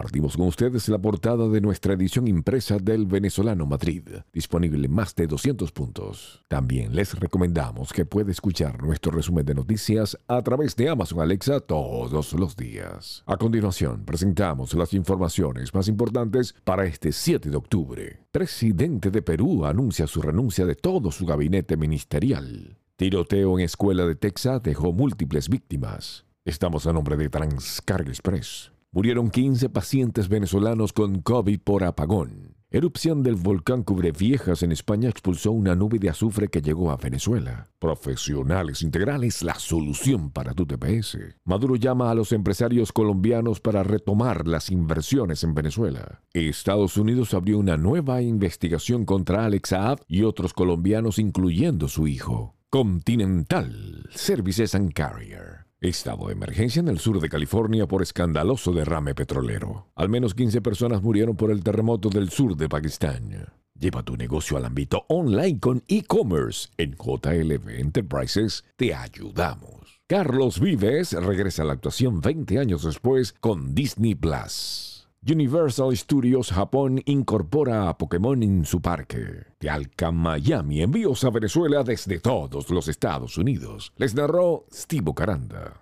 Compartimos con ustedes la portada de nuestra edición impresa del Venezolano Madrid, disponible en más de 200 puntos. También les recomendamos que puede escuchar nuestro resumen de noticias a través de Amazon Alexa todos los días. A continuación, presentamos las informaciones más importantes para este 7 de octubre. Presidente de Perú anuncia su renuncia de todo su gabinete ministerial. Tiroteo en escuela de Texas dejó múltiples víctimas. Estamos a nombre de Transcarga Express. Murieron 15 pacientes venezolanos con COVID por apagón. Erupción del volcán Cubreviejas en España expulsó una nube de azufre que llegó a Venezuela. Profesionales Integrales, la solución para tu TPS. Maduro llama a los empresarios colombianos para retomar las inversiones en Venezuela. Estados Unidos abrió una nueva investigación contra Alex Saab y otros colombianos, incluyendo su hijo. Continental Services and Carrier. Estado de emergencia en el sur de California por escandaloso derrame petrolero. Al menos 15 personas murieron por el terremoto del sur de Pakistán. Lleva tu negocio al ámbito online con e-commerce. En JLB Enterprises te ayudamos. Carlos Vives regresa a la actuación 20 años después con Disney Plus. Universal Studios Japón incorpora a Pokémon en su parque. De Miami envíos a Venezuela desde todos los Estados Unidos. Les narró Steve Caranda.